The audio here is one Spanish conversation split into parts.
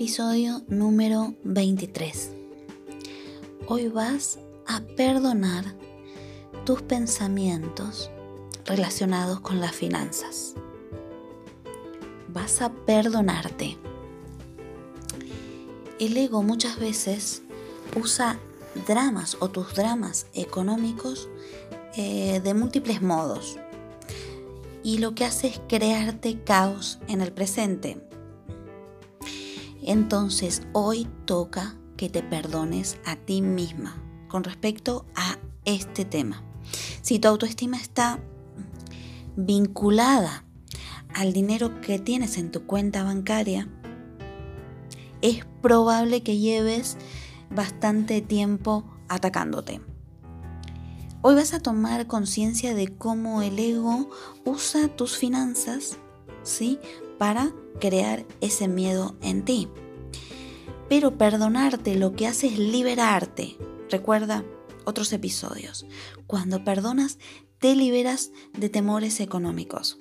Episodio número 23. Hoy vas a perdonar tus pensamientos relacionados con las finanzas. Vas a perdonarte. El ego muchas veces usa dramas o tus dramas económicos eh, de múltiples modos. Y lo que hace es crearte caos en el presente entonces hoy toca que te perdones a ti misma con respecto a este tema. Si tu autoestima está vinculada al dinero que tienes en tu cuenta bancaria, es probable que lleves bastante tiempo atacándote. Hoy vas a tomar conciencia de cómo el ego usa tus finanzas, ¿sí? Para crear ese miedo en ti. Pero perdonarte lo que hace es liberarte. Recuerda otros episodios. Cuando perdonas, te liberas de temores económicos.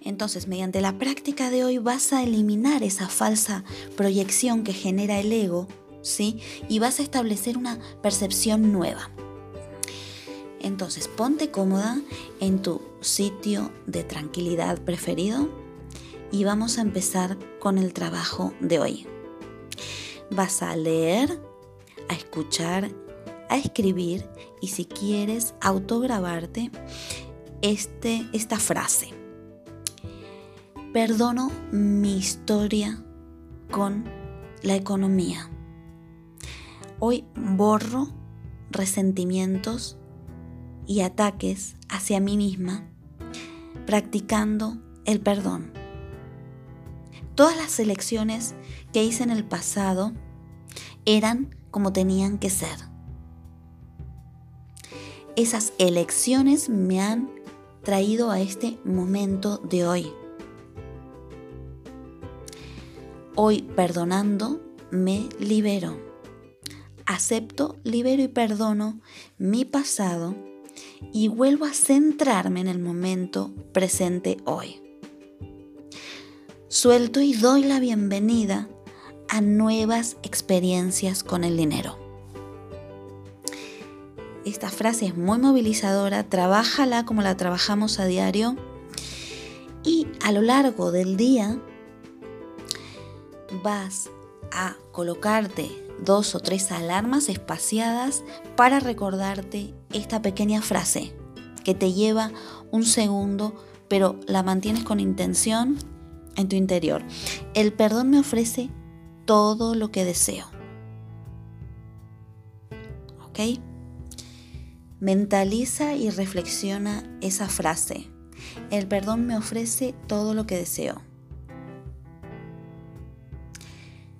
Entonces, mediante la práctica de hoy vas a eliminar esa falsa proyección que genera el ego, ¿sí? Y vas a establecer una percepción nueva. Entonces, ponte cómoda en tu sitio de tranquilidad preferido y vamos a empezar con el trabajo de hoy. Vas a leer, a escuchar, a escribir y si quieres autograbarte este, esta frase. Perdono mi historia con la economía. Hoy borro resentimientos y ataques hacia mí misma practicando el perdón. Todas las elecciones que hice en el pasado eran como tenían que ser. Esas elecciones me han traído a este momento de hoy. Hoy perdonando me libero. Acepto, libero y perdono mi pasado y vuelvo a centrarme en el momento presente hoy suelto y doy la bienvenida a nuevas experiencias con el dinero. Esta frase es muy movilizadora, trabájala como la trabajamos a diario y a lo largo del día vas a colocarte dos o tres alarmas espaciadas para recordarte esta pequeña frase que te lleva un segundo, pero la mantienes con intención en tu interior. El perdón me ofrece todo lo que deseo. ¿Ok? Mentaliza y reflexiona esa frase. El perdón me ofrece todo lo que deseo.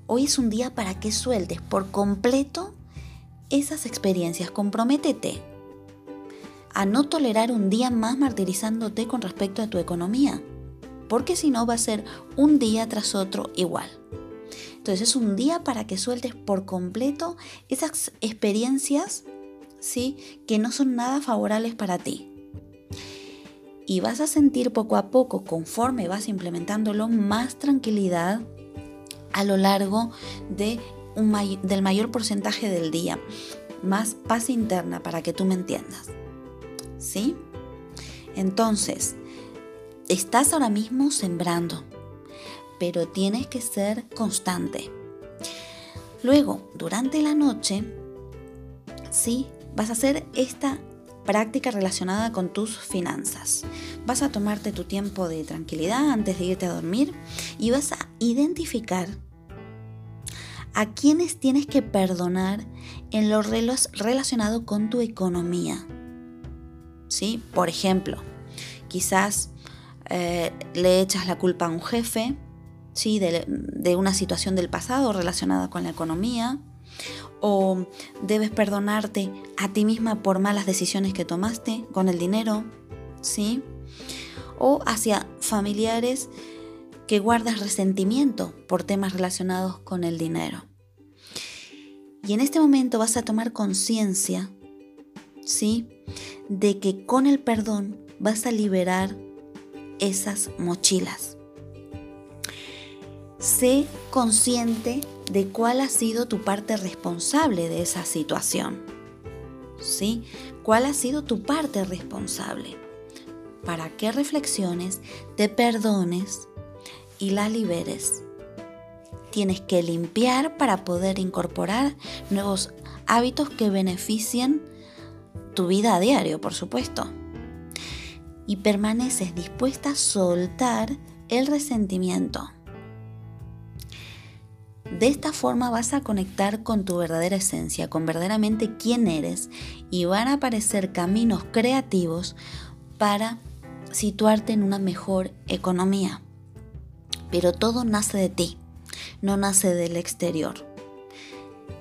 Hoy es un día para que sueltes por completo esas experiencias. Comprométete a no tolerar un día más martirizándote con respecto a tu economía, porque si no va a ser un día tras otro igual. Entonces es un día para que sueltes por completo esas experiencias ¿sí? que no son nada favorables para ti. Y vas a sentir poco a poco, conforme vas implementándolo, más tranquilidad a lo largo de un del mayor porcentaje del día. Más paz interna para que tú me entiendas. ¿sí? Entonces, estás ahora mismo sembrando, pero tienes que ser constante. Luego, durante la noche, sí, vas a hacer esta práctica relacionada con tus finanzas. Vas a tomarte tu tiempo de tranquilidad antes de irte a dormir y vas a identificar a quienes tienes que perdonar en lo relacionado con tu economía. ¿sí? Por ejemplo, quizás eh, le echas la culpa a un jefe, ¿sí? De una situación del pasado relacionada con la economía, o debes perdonarte a ti misma por malas decisiones que tomaste con el dinero, ¿sí? O hacia familiares que guardas resentimiento por temas relacionados con el dinero. Y en este momento vas a tomar conciencia, ¿sí? de que con el perdón vas a liberar esas mochilas. Sé consciente de cuál ha sido tu parte responsable de esa situación. ¿Sí? ¿Cuál ha sido tu parte responsable? Para que reflexiones, te perdones y la liberes. Tienes que limpiar para poder incorporar nuevos hábitos que beneficien tu vida a diario, por supuesto. Y permaneces dispuesta a soltar el resentimiento. De esta forma vas a conectar con tu verdadera esencia, con verdaderamente quién eres y van a aparecer caminos creativos para situarte en una mejor economía. Pero todo nace de ti, no nace del exterior.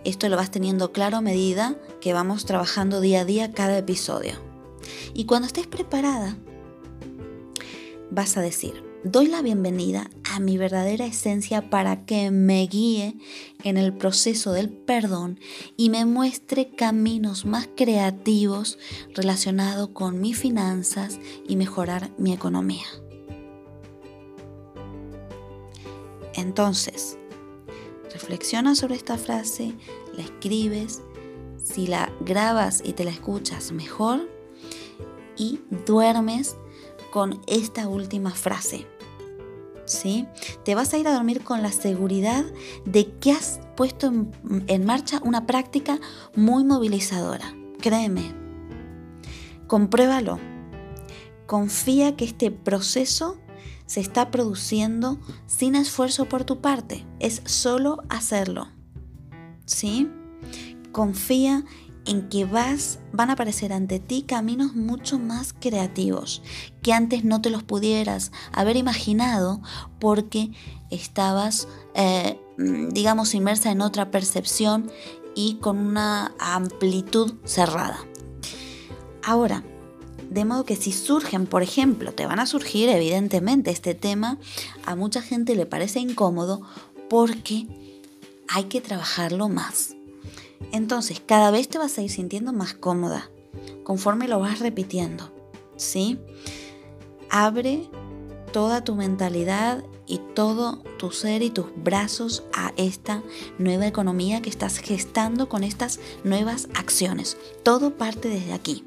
Esto lo vas teniendo claro a medida que vamos trabajando día a día cada episodio. Y cuando estés preparada, vas a decir, doy la bienvenida a mi verdadera esencia para que me guíe en el proceso del perdón y me muestre caminos más creativos relacionados con mis finanzas y mejorar mi economía. Entonces, Reflexiona sobre esta frase, la escribes, si la grabas y te la escuchas mejor y duermes con esta última frase. ¿Sí? Te vas a ir a dormir con la seguridad de que has puesto en, marcha una práctica muy movilizadora. Créeme. Compruébalo. Confía que este proceso se está produciendo sin esfuerzo por tu parte, es solo hacerlo. ¿Sí? Confía en que vas, van a aparecer ante ti caminos mucho más creativos que antes no te los pudieras haber imaginado porque estabas, eh, digamos, inmersa en otra percepción y con una amplitud cerrada. Ahora, de modo que si surgen, por ejemplo, te van a surgir evidentemente este tema, a mucha gente le parece incómodo porque hay que trabajarlo más. Entonces, cada vez te vas a ir sintiendo más cómoda conforme lo vas repitiendo. ¿Sí? Abre toda tu mentalidad y todo tu ser y tus brazos a esta nueva economía que estás gestando con estas nuevas acciones. Todo parte desde aquí.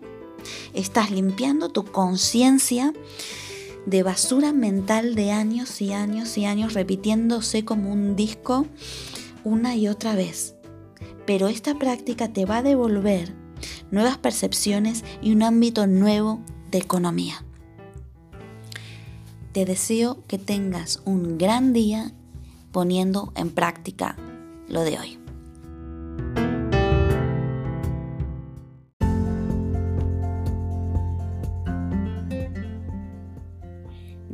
Estás limpiando tu conciencia de basura mental de años y años y años repitiéndose como un disco una y otra vez. Pero esta práctica te va a devolver nuevas percepciones y un ámbito nuevo de economía. Te deseo que tengas un gran día poniendo en práctica lo de hoy.